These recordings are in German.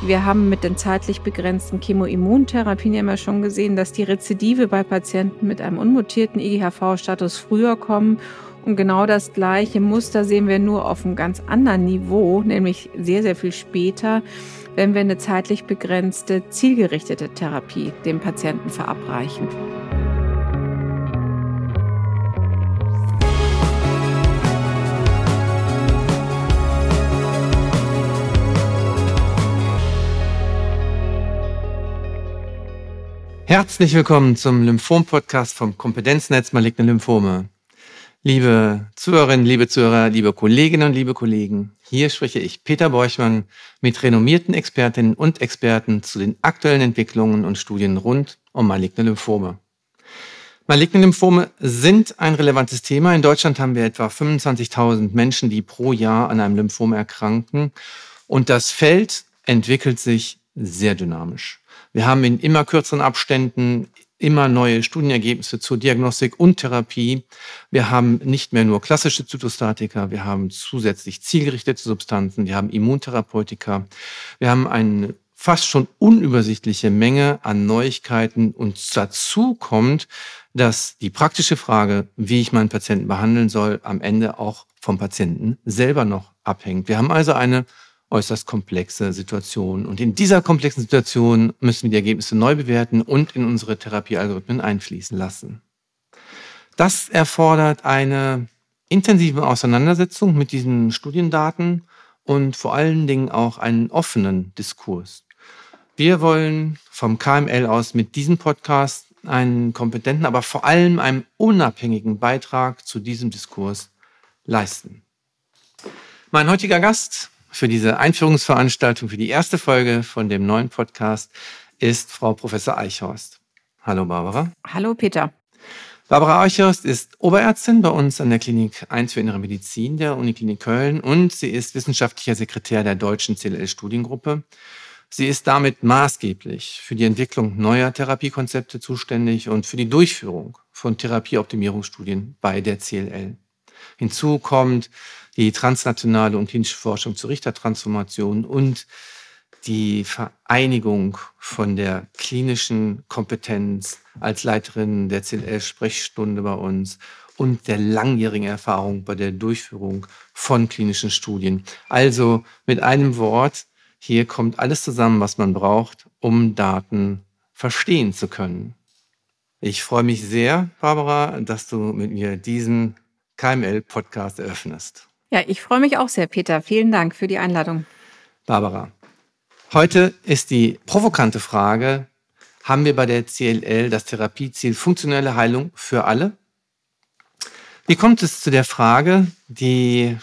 Wir haben mit den zeitlich begrenzten Chemoimmuntherapien ja immer schon gesehen, dass die Rezidive bei Patienten mit einem unmutierten IGHV-Status früher kommen. Und genau das gleiche Muster sehen wir nur auf einem ganz anderen Niveau, nämlich sehr, sehr viel später, wenn wir eine zeitlich begrenzte, zielgerichtete Therapie dem Patienten verabreichen. Herzlich willkommen zum Lymphom-Podcast vom Kompetenznetz Maligne Lymphome. Liebe Zuhörerinnen, liebe Zuhörer, liebe Kolleginnen und liebe Kollegen, hier spreche ich, Peter Borchmann, mit renommierten Expertinnen und Experten zu den aktuellen Entwicklungen und Studien rund um maligne Lymphome. Maligne Lymphome sind ein relevantes Thema. In Deutschland haben wir etwa 25.000 Menschen, die pro Jahr an einem Lymphom erkranken. Und das Feld entwickelt sich sehr dynamisch. Wir haben in immer kürzeren Abständen immer neue Studienergebnisse zur Diagnostik und Therapie. Wir haben nicht mehr nur klassische Zytostatika, wir haben zusätzlich zielgerichtete Substanzen, wir haben Immuntherapeutika, wir haben eine fast schon unübersichtliche Menge an Neuigkeiten und dazu kommt, dass die praktische Frage, wie ich meinen Patienten behandeln soll, am Ende auch vom Patienten selber noch abhängt. Wir haben also eine äußerst komplexe Situation. Und in dieser komplexen Situation müssen wir die Ergebnisse neu bewerten und in unsere Therapiealgorithmen einfließen lassen. Das erfordert eine intensive Auseinandersetzung mit diesen Studiendaten und vor allen Dingen auch einen offenen Diskurs. Wir wollen vom KML aus mit diesem Podcast einen kompetenten, aber vor allem einen unabhängigen Beitrag zu diesem Diskurs leisten. Mein heutiger Gast für diese Einführungsveranstaltung, für die erste Folge von dem neuen Podcast ist Frau Professor Eichhorst. Hallo Barbara. Hallo Peter. Barbara Eichhorst ist Oberärztin bei uns an der Klinik 1 für Innere Medizin der Uniklinik Köln und sie ist wissenschaftlicher Sekretär der deutschen CLL-Studiengruppe. Sie ist damit maßgeblich für die Entwicklung neuer Therapiekonzepte zuständig und für die Durchführung von Therapieoptimierungsstudien bei der CLL. Hinzu kommt die transnationale und klinische Forschung zur Richtertransformation und die Vereinigung von der klinischen Kompetenz als Leiterin der CLL-Sprechstunde bei uns und der langjährigen Erfahrung bei der Durchführung von klinischen Studien. Also mit einem Wort, hier kommt alles zusammen, was man braucht, um Daten verstehen zu können. Ich freue mich sehr, Barbara, dass du mit mir diesen KML-Podcast eröffnest. Ja, ich freue mich auch sehr, Peter. Vielen Dank für die Einladung. Barbara, heute ist die provokante Frage, haben wir bei der CLL das Therapieziel funktionelle Heilung für alle? Wie kommt es zu der Frage, die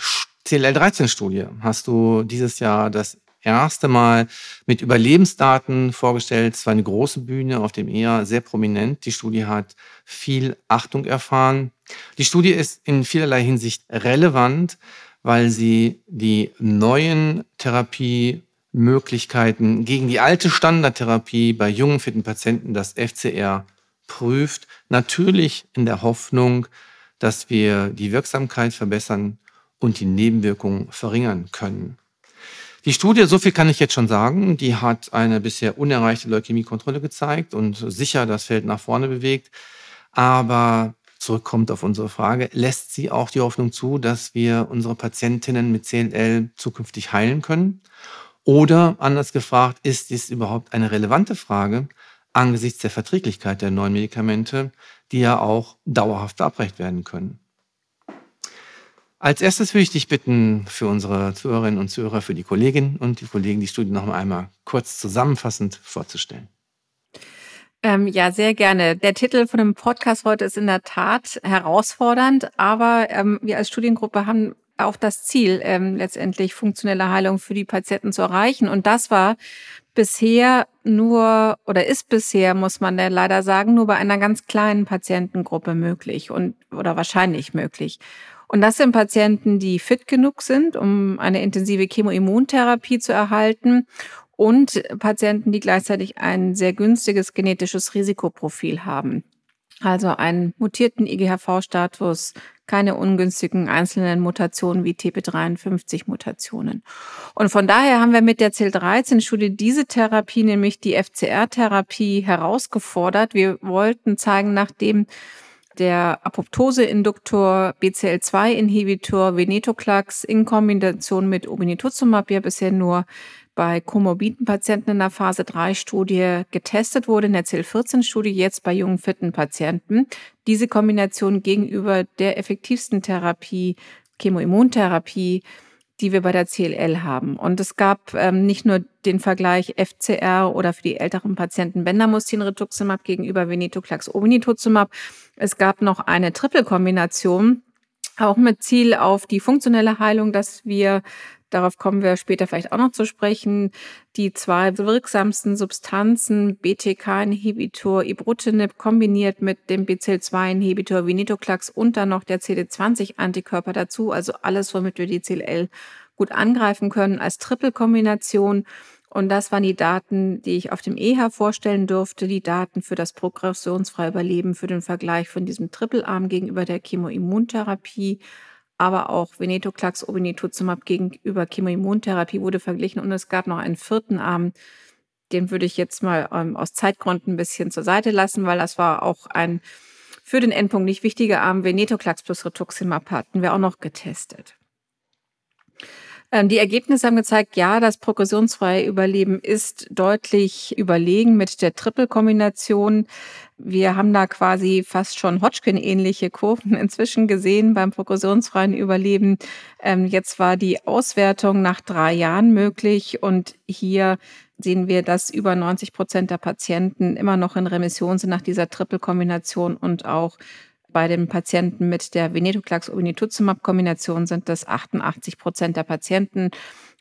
CLL-13-Studie hast du dieses Jahr das erste Mal mit Überlebensdaten vorgestellt. Es war eine große Bühne auf dem ER, sehr prominent. Die Studie hat viel Achtung erfahren. Die Studie ist in vielerlei Hinsicht relevant, weil sie die neuen Therapiemöglichkeiten gegen die alte Standardtherapie bei jungen, fitten Patienten, das FCR, prüft. Natürlich in der Hoffnung, dass wir die Wirksamkeit verbessern und die Nebenwirkungen verringern können. Die Studie, so viel kann ich jetzt schon sagen, die hat eine bisher unerreichte Leukämiekontrolle gezeigt und sicher das Feld nach vorne bewegt. Aber zurückkommt auf unsere Frage, lässt sie auch die Hoffnung zu, dass wir unsere Patientinnen mit CLL zukünftig heilen können? Oder anders gefragt, ist dies überhaupt eine relevante Frage angesichts der Verträglichkeit der neuen Medikamente, die ja auch dauerhaft verabreicht werden können? Als erstes würde ich dich bitten, für unsere Zuhörerinnen und Zuhörer, für die Kolleginnen und die Kollegen die Studie noch einmal kurz zusammenfassend vorzustellen. Ähm, ja, sehr gerne. Der Titel von dem Podcast heute ist in der Tat herausfordernd, aber ähm, wir als Studiengruppe haben auch das Ziel, ähm, letztendlich funktionelle Heilung für die Patienten zu erreichen. Und das war bisher nur oder ist bisher, muss man ja leider sagen, nur bei einer ganz kleinen Patientengruppe möglich und oder wahrscheinlich möglich. Und das sind Patienten, die fit genug sind, um eine intensive Chemoimmuntherapie zu erhalten und Patienten, die gleichzeitig ein sehr günstiges genetisches Risikoprofil haben. Also einen mutierten IGHV-Status, keine ungünstigen einzelnen Mutationen wie TP53-Mutationen. Und von daher haben wir mit der CIL-13-Studie diese Therapie, nämlich die FCR-Therapie, herausgefordert. Wir wollten zeigen, nachdem der Apoptose-Induktor BCL2-Inhibitor Venetoclax in Kombination mit Obinutuzumab ja bisher nur bei komorbiden Patienten in der Phase 3 Studie getestet wurde, in der CL14 Studie jetzt bei jungen fitten Patienten. Diese Kombination gegenüber der effektivsten Therapie, Chemoimmuntherapie, die wir bei der CLL haben. Und es gab ähm, nicht nur den Vergleich FCR oder für die älteren Patienten Bendamustine-Rituximab gegenüber Venetoclax Obinutuzumab. Es gab noch eine Triple-Kombination, auch mit Ziel auf die funktionelle Heilung, dass wir darauf kommen wir später vielleicht auch noch zu sprechen, die zwei wirksamsten Substanzen, BTK-Inhibitor Ibrutinib kombiniert mit dem BCL2-Inhibitor Venetoclax und dann noch der CD20-Antikörper dazu, also alles, womit wir die CLL gut angreifen können als Triple-Kombination. Und das waren die Daten, die ich auf dem EHA vorstellen durfte, die Daten für das progressionsfreie Überleben, für den Vergleich von diesem Triple-Arm gegenüber der Chemoimmuntherapie aber auch Venetoclax Obinutuzumab gegenüber Chemoimmuntherapie wurde verglichen und es gab noch einen vierten Arm, den würde ich jetzt mal ähm, aus Zeitgründen ein bisschen zur Seite lassen, weil das war auch ein für den Endpunkt nicht wichtiger Arm. Venetoclax plus Rituximab hatten wir auch noch getestet. Ähm, die Ergebnisse haben gezeigt, ja, das progressionsfreie Überleben ist deutlich überlegen mit der Triple-Kombination. Wir haben da quasi fast schon Hodgkin-ähnliche Kurven inzwischen gesehen beim progressionsfreien Überleben. Ähm, jetzt war die Auswertung nach drei Jahren möglich und hier sehen wir, dass über 90 Prozent der Patienten immer noch in Remission sind nach dieser Triple-Kombination und auch bei den Patienten mit der Venetoclax-Obinutuzumab-Kombination sind das 88 Prozent der Patienten.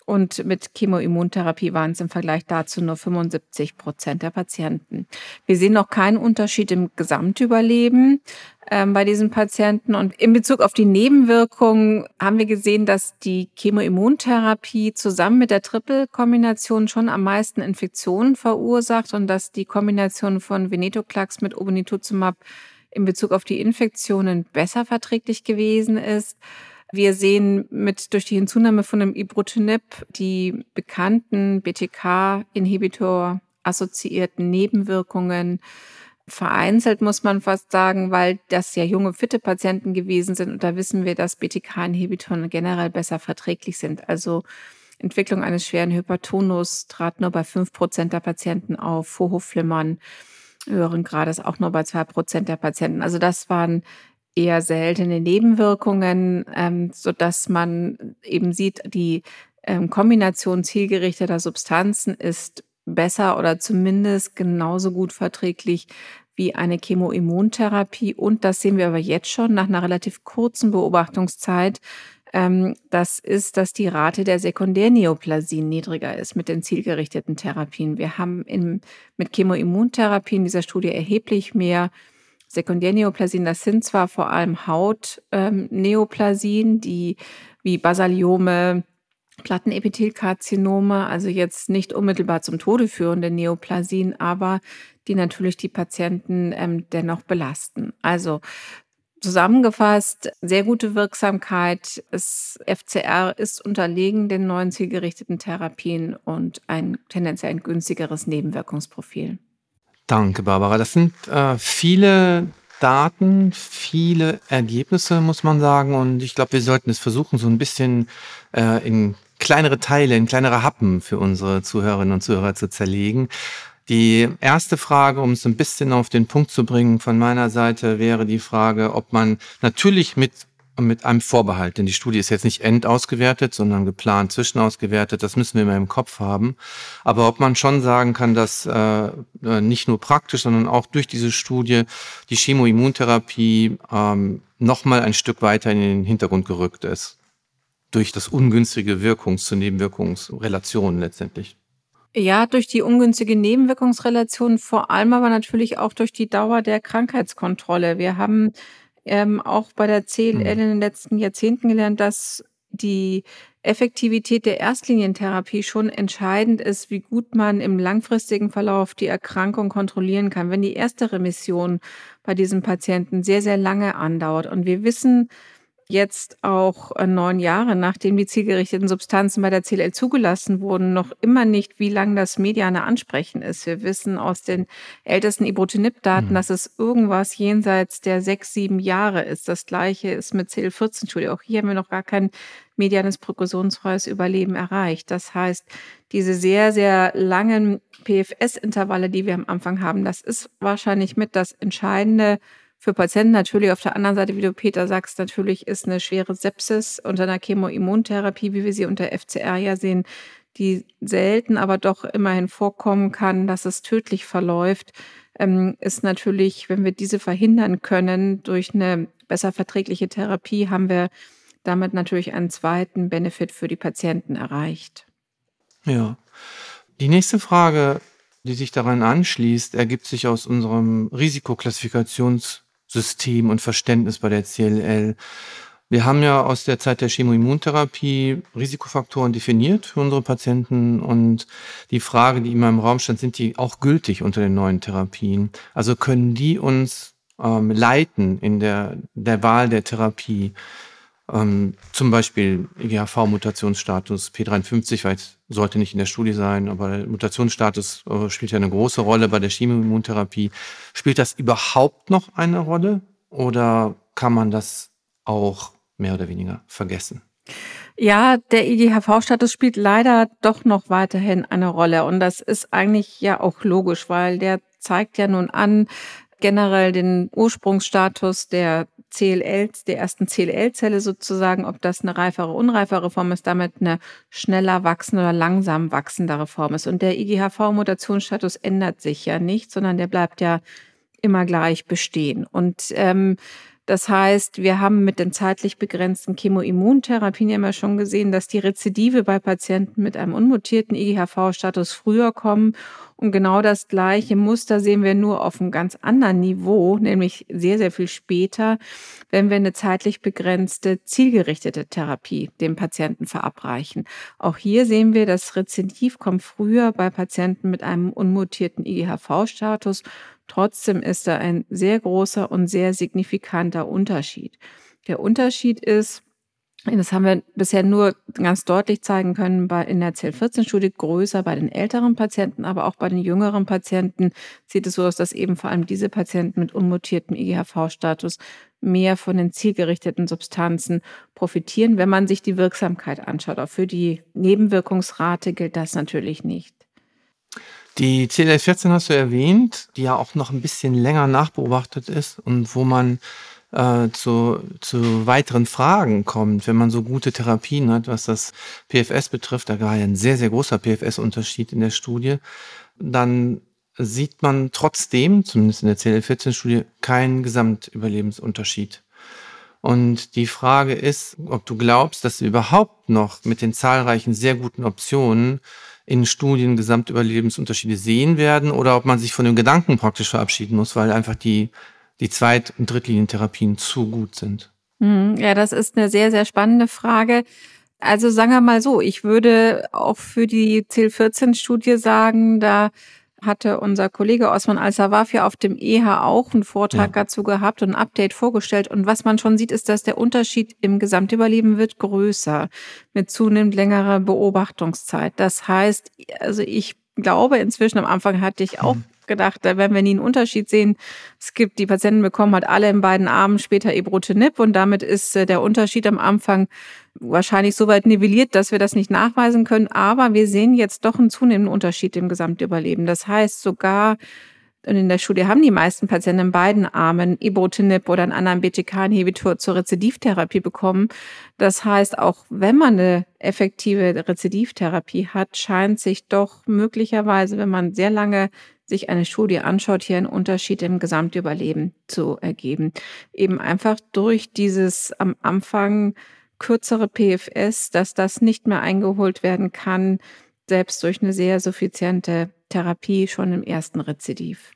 Und mit Chemoimmuntherapie waren es im Vergleich dazu nur 75 Prozent der Patienten. Wir sehen noch keinen Unterschied im Gesamtüberleben ähm, bei diesen Patienten. Und in Bezug auf die Nebenwirkungen haben wir gesehen, dass die Chemoimmuntherapie zusammen mit der Triple-Kombination schon am meisten Infektionen verursacht und dass die Kombination von Venetoclax mit Obinutuzumab in Bezug auf die Infektionen besser verträglich gewesen ist. Wir sehen mit durch die Hinzunahme von dem Ibrutinib die bekannten BTK-Inhibitor assoziierten Nebenwirkungen vereinzelt, muss man fast sagen, weil das ja junge, fitte Patienten gewesen sind. Und da wissen wir, dass BTK-Inhibitoren generell besser verträglich sind. Also Entwicklung eines schweren Hypertonus trat nur bei fünf Prozent der Patienten auf, Vorhofflimmern höheren Grades auch nur bei zwei Prozent der Patienten. Also das waren eher seltene Nebenwirkungen, ähm, so dass man eben sieht, die ähm, Kombination zielgerichteter Substanzen ist besser oder zumindest genauso gut verträglich wie eine Chemoimmuntherapie. Und das sehen wir aber jetzt schon nach einer relativ kurzen Beobachtungszeit, ähm, das ist, dass die Rate der Sekundärneoplasien niedriger ist mit den zielgerichteten Therapien. Wir haben in, mit Chemoimmuntherapie in dieser Studie erheblich mehr Sekundärneoplasien. Das sind zwar vor allem Hautneoplasien, ähm, die wie Basaliome, Plattenepithelkarzinome, also jetzt nicht unmittelbar zum Tode führende Neoplasien, aber die natürlich die Patienten ähm, dennoch belasten. Also Zusammengefasst, sehr gute Wirksamkeit. Das FCR ist unterlegen den neuen zielgerichteten Therapien und ein tendenziell ein günstigeres Nebenwirkungsprofil. Danke, Barbara. Das sind äh, viele Daten, viele Ergebnisse, muss man sagen. Und ich glaube, wir sollten es versuchen, so ein bisschen äh, in kleinere Teile, in kleinere Happen für unsere Zuhörerinnen und Zuhörer zu zerlegen. Die erste Frage, um es ein bisschen auf den Punkt zu bringen von meiner Seite, wäre die Frage, ob man natürlich mit mit einem Vorbehalt, denn die Studie ist jetzt nicht endausgewertet, sondern geplant zwischenausgewertet. Das müssen wir immer im Kopf haben. Aber ob man schon sagen kann, dass äh, nicht nur praktisch, sondern auch durch diese Studie die Chemoimmuntherapie ähm, nochmal ein Stück weiter in den Hintergrund gerückt ist. Durch das ungünstige Wirkungs- zu Nebenwirkungsrelationen letztendlich. Ja, durch die ungünstige Nebenwirkungsrelation, vor allem aber natürlich auch durch die Dauer der Krankheitskontrolle. Wir haben ähm, auch bei der CLL mhm. in den letzten Jahrzehnten gelernt, dass die Effektivität der Erstlinientherapie schon entscheidend ist, wie gut man im langfristigen Verlauf die Erkrankung kontrollieren kann. Wenn die erste Remission bei diesem Patienten sehr, sehr lange andauert und wir wissen, jetzt auch äh, neun Jahre, nachdem die zielgerichteten Substanzen bei der CLL zugelassen wurden, noch immer nicht, wie lang das mediane Ansprechen ist. Wir wissen aus den ältesten Ibrutinib-Daten, mhm. dass es irgendwas jenseits der sechs, sieben Jahre ist. Das gleiche ist mit CL14-Studie. Auch hier haben wir noch gar kein medianes progressionsfreies Überleben erreicht. Das heißt, diese sehr, sehr langen PFS-Intervalle, die wir am Anfang haben, das ist wahrscheinlich mit das Entscheidende für Patienten natürlich auf der anderen Seite, wie du Peter sagst, natürlich ist eine schwere Sepsis unter einer Chemoimmuntherapie, wie wir sie unter FCR ja sehen, die selten, aber doch immerhin vorkommen kann, dass es tödlich verläuft, ähm, ist natürlich, wenn wir diese verhindern können durch eine besser verträgliche Therapie, haben wir damit natürlich einen zweiten Benefit für die Patienten erreicht. Ja. Die nächste Frage, die sich daran anschließt, ergibt sich aus unserem Risikoklassifikations- System und Verständnis bei der CLL. Wir haben ja aus der Zeit der Chemoimmuntherapie Risikofaktoren definiert für unsere Patienten und die Frage, die immer im Raum stand, sind die auch gültig unter den neuen Therapien? Also können die uns ähm, leiten in der, der Wahl der Therapie? Ähm, zum Beispiel IGHV-Mutationsstatus P53, weil es sollte nicht in der Studie sein, aber Mutationsstatus äh, spielt ja eine große Rolle bei der Chemioimmuntherapie. Spielt das überhaupt noch eine Rolle oder kann man das auch mehr oder weniger vergessen? Ja, der IGHV-Status spielt leider doch noch weiterhin eine Rolle. Und das ist eigentlich ja auch logisch, weil der zeigt ja nun an, generell den Ursprungsstatus der CLL, der ersten CLL-Zelle sozusagen, ob das eine reifere, unreifere Form ist, damit eine schneller wachsende oder langsam wachsendere Form ist. Und der IGHV-Mutationsstatus ändert sich ja nicht, sondern der bleibt ja immer gleich bestehen. Und ähm, das heißt, wir haben mit den zeitlich begrenzten Chemoimmuntherapien ja immer schon gesehen, dass die Rezidive bei Patienten mit einem unmutierten IGHV-Status früher kommen. Und genau das gleiche Muster sehen wir nur auf einem ganz anderen Niveau, nämlich sehr, sehr viel später, wenn wir eine zeitlich begrenzte, zielgerichtete Therapie dem Patienten verabreichen. Auch hier sehen wir, das Rezidiv kommt früher bei Patienten mit einem unmutierten IGHV-Status Trotzdem ist da ein sehr großer und sehr signifikanter Unterschied. Der Unterschied ist, das haben wir bisher nur ganz deutlich zeigen können bei in der CL14-Studie größer bei den älteren Patienten, aber auch bei den jüngeren Patienten sieht es so aus, dass eben vor allem diese Patienten mit unmutiertem IGHV-Status mehr von den zielgerichteten Substanzen profitieren, wenn man sich die Wirksamkeit anschaut. Auch für die Nebenwirkungsrate gilt das natürlich nicht. Die CLL14 hast du erwähnt, die ja auch noch ein bisschen länger nachbeobachtet ist und wo man äh, zu, zu weiteren Fragen kommt, wenn man so gute Therapien hat, was das PFS betrifft, da war ja ein sehr, sehr großer PFS-Unterschied in der Studie, dann sieht man trotzdem, zumindest in der CLL14-Studie, keinen Gesamtüberlebensunterschied. Und die Frage ist, ob du glaubst, dass du überhaupt noch mit den zahlreichen sehr guten Optionen in Studien Gesamtüberlebensunterschiede sehen werden oder ob man sich von dem Gedanken praktisch verabschieden muss, weil einfach die, die Zweit- und Drittlinientherapien zu gut sind. Hm, ja, das ist eine sehr, sehr spannende Frage. Also sagen wir mal so, ich würde auch für die CIL-14-Studie sagen, da hatte unser Kollege Osman Al-Sawafi auf dem EH auch einen Vortrag ja. dazu gehabt und ein Update vorgestellt. Und was man schon sieht, ist, dass der Unterschied im Gesamtüberleben wird größer mit zunehmend längerer Beobachtungszeit. Das heißt, also ich glaube, inzwischen am Anfang hatte ich auch mhm gedacht, da werden wir nie einen Unterschied sehen. Es gibt, die Patienten bekommen halt alle in beiden Armen später Ibrutinib und damit ist äh, der Unterschied am Anfang wahrscheinlich so weit nivelliert, dass wir das nicht nachweisen können. Aber wir sehen jetzt doch einen zunehmenden Unterschied im Gesamtüberleben. Das heißt, sogar in der Studie haben die meisten Patienten in beiden Armen Ibrutinib oder einen anderen BTK-Inhibitor zur Rezidivtherapie bekommen. Das heißt, auch wenn man eine effektive Rezidivtherapie hat, scheint sich doch möglicherweise, wenn man sehr lange sich eine Studie anschaut, hier einen Unterschied im Gesamtüberleben zu ergeben. Eben einfach durch dieses am Anfang kürzere PFS, dass das nicht mehr eingeholt werden kann, selbst durch eine sehr suffiziente Therapie schon im ersten Rezidiv.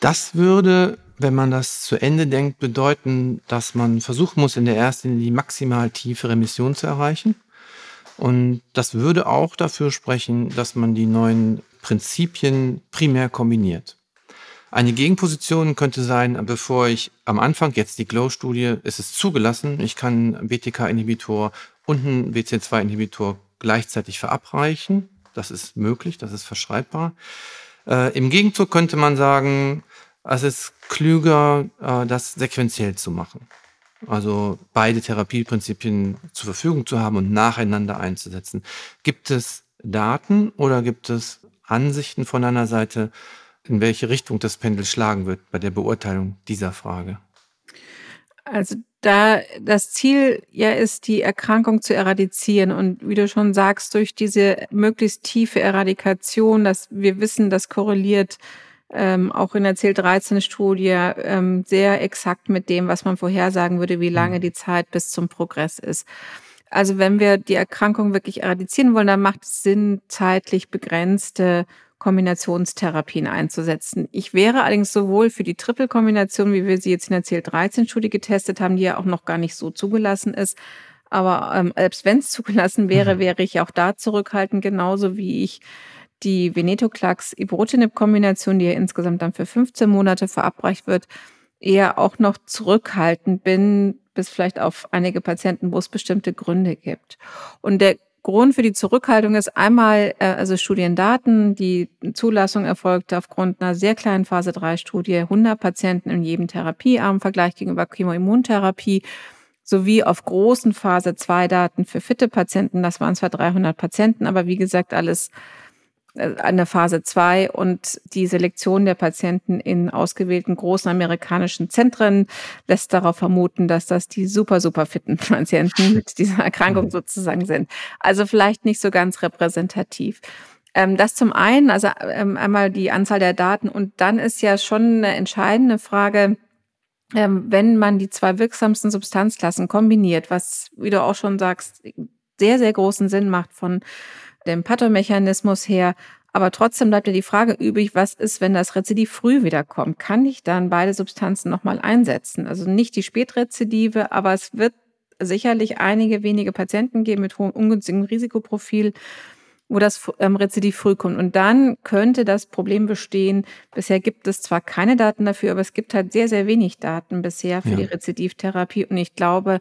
Das würde, wenn man das zu Ende denkt, bedeuten, dass man versuchen muss, in der ersten die maximal tiefe Remission zu erreichen. Und das würde auch dafür sprechen, dass man die neuen Prinzipien primär kombiniert. Eine Gegenposition könnte sein, bevor ich am Anfang, jetzt die Glow-Studie, ist es zugelassen, ich kann BTK-Inhibitor und einen WC2-Inhibitor gleichzeitig verabreichen. Das ist möglich, das ist verschreibbar. Äh, Im Gegenzug könnte man sagen, es ist klüger, äh, das sequenziell zu machen. Also beide Therapieprinzipien zur Verfügung zu haben und nacheinander einzusetzen. Gibt es Daten oder gibt es Ansichten von einer Seite, in welche Richtung das Pendel schlagen wird bei der Beurteilung dieser Frage? Also da das Ziel ja ist, die Erkrankung zu eradizieren und wie du schon sagst, durch diese möglichst tiefe Eradikation, dass wir wissen, das korreliert ähm, auch in der CL13-Studie ähm, sehr exakt mit dem, was man vorhersagen würde, wie lange mhm. die Zeit bis zum Progress ist. Also wenn wir die Erkrankung wirklich eradizieren wollen, dann macht es Sinn, zeitlich begrenzte Kombinationstherapien einzusetzen. Ich wäre allerdings sowohl für die Triple-Kombination, wie wir sie jetzt in der CL13-Studie getestet haben, die ja auch noch gar nicht so zugelassen ist, aber ähm, selbst wenn es zugelassen wäre, mhm. wäre ich auch da zurückhaltend, genauso wie ich die Venetoclax-Ibrutinib-Kombination, die ja insgesamt dann für 15 Monate verabreicht wird, eher auch noch zurückhaltend bin, bis vielleicht auf einige Patienten, wo es bestimmte Gründe gibt. Und der Grund für die Zurückhaltung ist einmal äh, also Studiendaten. Die Zulassung erfolgte aufgrund einer sehr kleinen Phase 3 Studie, 100 Patienten in jedem Therapiearm, Vergleich gegenüber Chemoimmuntherapie, sowie auf großen Phase 2 Daten für fitte Patienten. Das waren zwar 300 Patienten, aber wie gesagt alles an der Phase 2 und die Selektion der Patienten in ausgewählten großen amerikanischen Zentren lässt darauf vermuten, dass das die super, super fitten Patienten mit dieser Erkrankung mhm. sozusagen sind. Also vielleicht nicht so ganz repräsentativ. Ähm, das zum einen, also ähm, einmal die Anzahl der Daten und dann ist ja schon eine entscheidende Frage, ähm, wenn man die zwei wirksamsten Substanzklassen kombiniert, was, wie du auch schon sagst, sehr, sehr großen Sinn macht von dem Pathomechanismus her. Aber trotzdem bleibt ja die Frage übrig, was ist, wenn das Rezidiv früh wiederkommt? Kann ich dann beide Substanzen nochmal einsetzen? Also nicht die Spätrezidive, aber es wird sicherlich einige wenige Patienten geben mit hohem ungünstigen Risikoprofil, wo das ähm, Rezidiv früh kommt. Und dann könnte das Problem bestehen, bisher gibt es zwar keine Daten dafür, aber es gibt halt sehr, sehr wenig Daten bisher für ja. die Rezidivtherapie. Und ich glaube,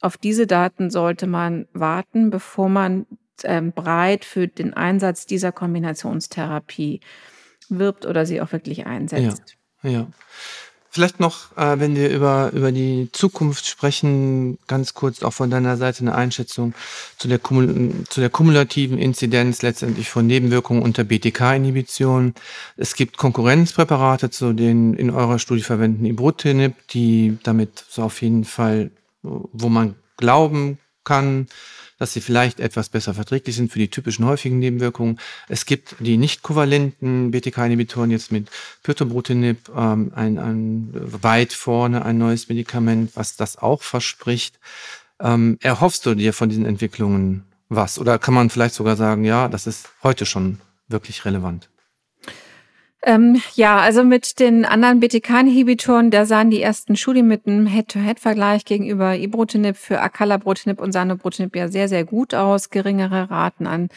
auf diese Daten sollte man warten, bevor man ähm, breit für den Einsatz dieser Kombinationstherapie wirbt oder sie auch wirklich einsetzt. Ja, ja. Vielleicht noch, äh, wenn wir über, über die Zukunft sprechen, ganz kurz auch von deiner Seite eine Einschätzung zu der, zu der kumulativen Inzidenz letztendlich von Nebenwirkungen unter BTK-Inhibition. Es gibt Konkurrenzpräparate zu den in eurer Studie verwendeten Ibrutinib, die damit so auf jeden Fall, wo man glauben kann, dass sie vielleicht etwas besser verträglich sind für die typischen häufigen Nebenwirkungen. Es gibt die nicht kovalenten BTK-Inhibitoren jetzt mit Pyrtobrutinib, ähm, ein, ein weit vorne ein neues Medikament, was das auch verspricht. Ähm, erhoffst du dir von diesen Entwicklungen was? Oder kann man vielleicht sogar sagen, ja, das ist heute schon wirklich relevant? Ähm, ja, also mit den anderen BTK-Inhibitoren, da sahen die ersten Studien mit einem Head-to-Head-Vergleich gegenüber Ibrutinib für Acalabrutinib und Sanobrutinib ja sehr, sehr gut aus. Geringere Raten an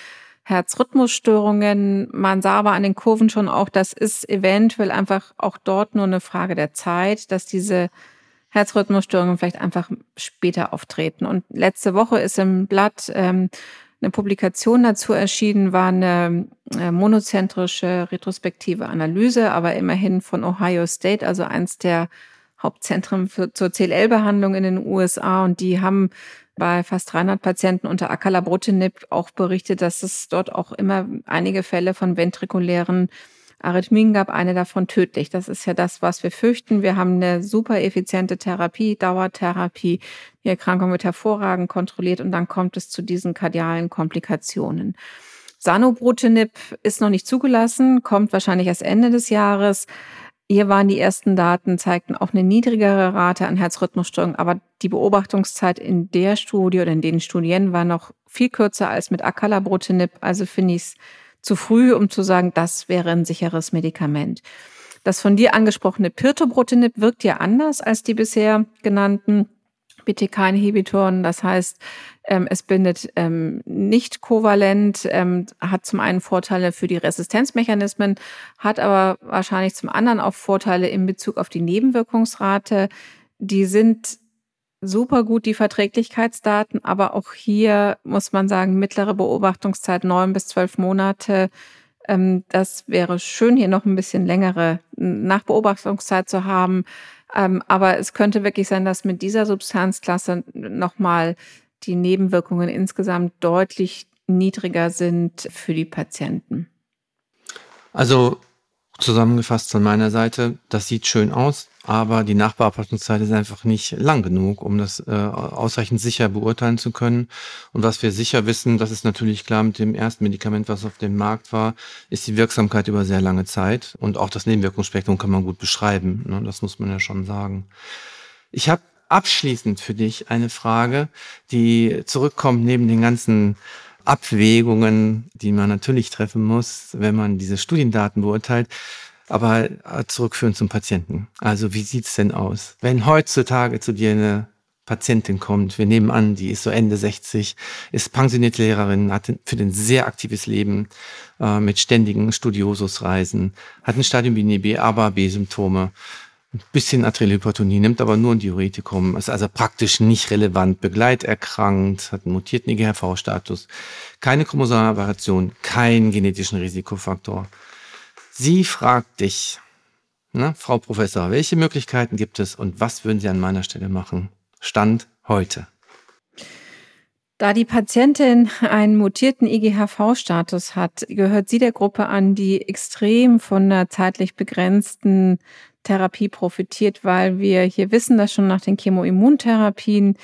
Herzrhythmusstörungen. Man sah aber an den Kurven schon auch, das ist eventuell einfach auch dort nur eine Frage der Zeit, dass diese Herzrhythmusstörungen vielleicht einfach später auftreten. Und letzte Woche ist im Blatt ähm, eine Publikation dazu erschienen, war eine äh, monozentrische retrospektive Analyse, aber immerhin von Ohio State, also eins der Hauptzentren für, zur CLL-Behandlung in den USA. Und die haben bei fast 300 Patienten unter Acalabrutinib auch berichtet, dass es dort auch immer einige Fälle von ventrikulären Arrhythmien gab, eine davon tödlich. Das ist ja das, was wir fürchten. Wir haben eine super effiziente Therapie, Dauertherapie. Die Erkrankung wird hervorragend kontrolliert und dann kommt es zu diesen kardialen Komplikationen. Sanobrutinib ist noch nicht zugelassen, kommt wahrscheinlich erst Ende des Jahres. Hier waren die ersten Daten, zeigten auch eine niedrigere Rate an Herzrhythmusstörungen, aber die Beobachtungszeit in der Studie oder in den Studien war noch viel kürzer als mit Acalabrutinib. Also finde ich es zu früh, um zu sagen, das wäre ein sicheres Medikament. Das von dir angesprochene Pirtobrutinib wirkt ja anders als die bisher genannten BTK-Inhibitoren. Das heißt, ähm, es bindet ähm, nicht kovalent, ähm, hat zum einen Vorteile für die Resistenzmechanismen, hat aber wahrscheinlich zum anderen auch Vorteile in Bezug auf die Nebenwirkungsrate. Die sind super gut, die Verträglichkeitsdaten, aber auch hier muss man sagen, mittlere Beobachtungszeit neun bis zwölf Monate. Ähm, das wäre schön, hier noch ein bisschen längere Nachbeobachtungszeit zu haben. Ähm, aber es könnte wirklich sein, dass mit dieser Substanzklasse nochmal die Nebenwirkungen insgesamt deutlich niedriger sind für die Patienten. Also zusammengefasst von meiner Seite, das sieht schön aus, aber die Nachbearbeitungszeit ist einfach nicht lang genug, um das äh, ausreichend sicher beurteilen zu können. Und was wir sicher wissen, das ist natürlich klar mit dem ersten Medikament, was auf dem Markt war, ist die Wirksamkeit über sehr lange Zeit. Und auch das Nebenwirkungsspektrum kann man gut beschreiben. Ne? Das muss man ja schon sagen. Ich habe abschließend für dich eine Frage, die zurückkommt neben den ganzen Abwägungen, die man natürlich treffen muss, wenn man diese Studiendaten beurteilt, aber zurückführen zum Patienten. Also wie sieht's denn aus? Wenn heutzutage zu dir eine Patientin kommt, wir nehmen an, die ist so Ende 60, ist pensionierte Lehrerin, hat für ein sehr aktives Leben äh, mit ständigen Studiosusreisen, hat ein Stadium B, aber B-Symptome, ein bisschen Arteriohypertonie, nimmt aber nur ein Diuretikum, ist also praktisch nicht relevant, begleiterkrankt, hat einen mutierten IGHV-Status, keine chromosomale Variation, keinen genetischen Risikofaktor. Sie fragt dich, na, Frau Professor, welche Möglichkeiten gibt es und was würden Sie an meiner Stelle machen? Stand heute. Da die Patientin einen mutierten IGHV-Status hat, gehört sie der Gruppe an, die extrem von einer zeitlich begrenzten Therapie profitiert, weil wir hier wissen, dass schon nach den Chemoimmuntherapien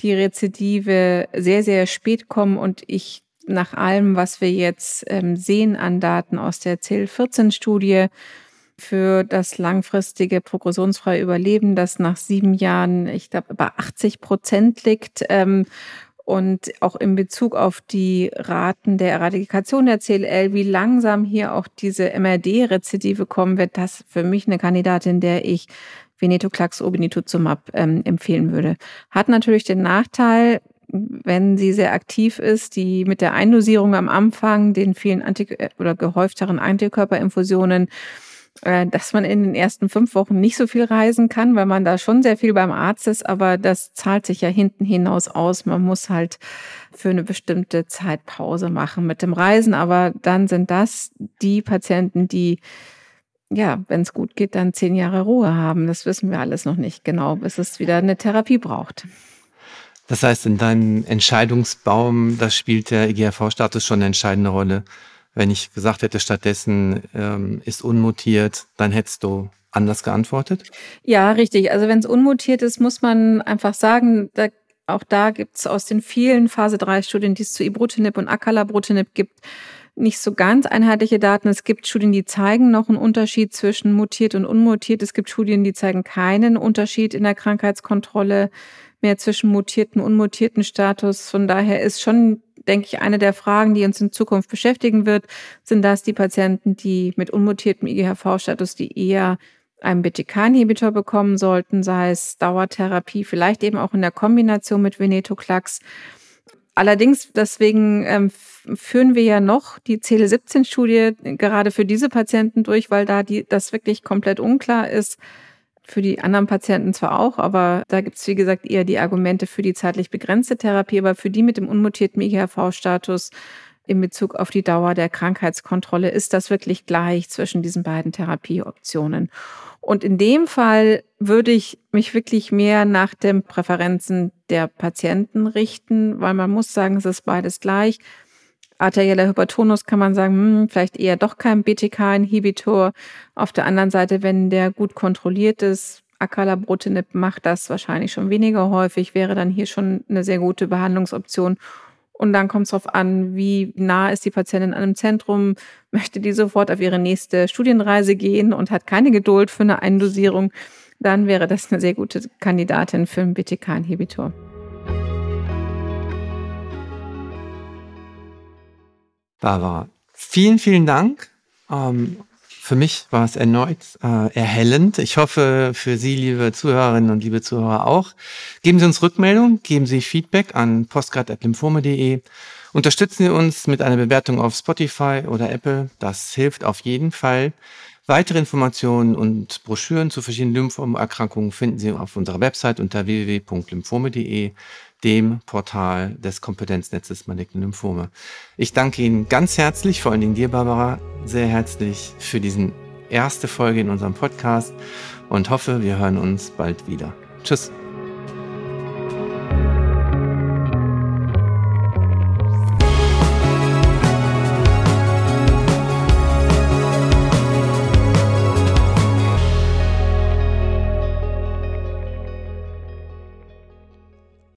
die Rezidive sehr, sehr spät kommen und ich nach allem, was wir jetzt ähm, sehen an Daten aus der CIL-14-Studie, für das langfristige progressionsfreie Überleben, das nach sieben Jahren, ich glaube, über 80 Prozent liegt. Und auch in Bezug auf die Raten der Eradikation der CLL, wie langsam hier auch diese MRD-Rezidive kommen wird, das für mich eine Kandidatin, der ich Venetoclax obinutuzumab ähm, empfehlen würde. Hat natürlich den Nachteil, wenn sie sehr aktiv ist, die mit der Eindosierung am Anfang, den vielen Antik oder gehäufteren Antikörperinfusionen, äh, dass man in den ersten fünf Wochen nicht so viel reisen kann, weil man da schon sehr viel beim Arzt ist, aber das zahlt sich ja hinten hinaus aus. Man muss halt für eine bestimmte Zeit Pause machen mit dem Reisen, aber dann sind das die Patienten, die ja, wenn es gut geht, dann zehn Jahre Ruhe haben. Das wissen wir alles noch nicht genau, bis es wieder eine Therapie braucht. Das heißt, in deinem Entscheidungsbaum, da spielt der IGRV-Status schon eine entscheidende Rolle. Wenn ich gesagt hätte, stattdessen ähm, ist unmutiert, dann hättest du anders geantwortet? Ja, richtig. Also wenn es unmutiert ist, muss man einfach sagen, da, auch da gibt es aus den vielen Phase-3-Studien, die es zu Ibrutinib und Acalabrutinib gibt, nicht so ganz einheitliche Daten. Es gibt Studien, die zeigen noch einen Unterschied zwischen mutiert und unmutiert. Es gibt Studien, die zeigen keinen Unterschied in der Krankheitskontrolle mehr zwischen mutierten und unmutierten Status. Von daher ist schon, denke ich, eine der Fragen, die uns in Zukunft beschäftigen wird, sind das die Patienten, die mit unmutiertem IGHV-Status, die eher einen BTK-Inhibitor bekommen sollten, sei es Dauertherapie, vielleicht eben auch in der Kombination mit Venetoclax. Allerdings, deswegen ähm, führen wir ja noch die CL17-Studie gerade für diese Patienten durch, weil da die, das wirklich komplett unklar ist, für die anderen Patienten zwar auch, aber da gibt es, wie gesagt, eher die Argumente für die zeitlich begrenzte Therapie, aber für die mit dem unmutierten IGHV-Status in Bezug auf die Dauer der Krankheitskontrolle ist das wirklich gleich zwischen diesen beiden Therapieoptionen. Und in dem Fall würde ich mich wirklich mehr nach den Präferenzen der Patienten richten, weil man muss sagen, es ist beides gleich. Arterieller Hypertonus kann man sagen, hm, vielleicht eher doch kein BTK-Inhibitor. Auf der anderen Seite, wenn der gut kontrolliert ist, Acalabrutinib macht das wahrscheinlich schon weniger häufig, wäre dann hier schon eine sehr gute Behandlungsoption. Und dann kommt es darauf an, wie nah ist die Patientin an einem Zentrum, möchte die sofort auf ihre nächste Studienreise gehen und hat keine Geduld für eine Eindosierung, dann wäre das eine sehr gute Kandidatin für einen BTK-Inhibitor. Barbara, vielen, vielen Dank ähm, Für mich war es erneut äh, erhellend. Ich hoffe für Sie, liebe Zuhörerinnen und liebe Zuhörer auch. Geben Sie uns Rückmeldung, geben Sie Feedback an postcard.lymphome.de. Unterstützen Sie uns mit einer Bewertung auf Spotify oder Apple. Das hilft auf jeden Fall. Weitere Informationen und Broschüren zu verschiedenen Lymphomerkrankungen finden Sie auf unserer Website unter www.lymphome.de, dem Portal des Kompetenznetzes Maligne Lymphome. Ich danke Ihnen ganz herzlich, vor allen Dingen dir, Barbara, sehr herzlich für diesen erste Folge in unserem Podcast und hoffe, wir hören uns bald wieder. Tschüss.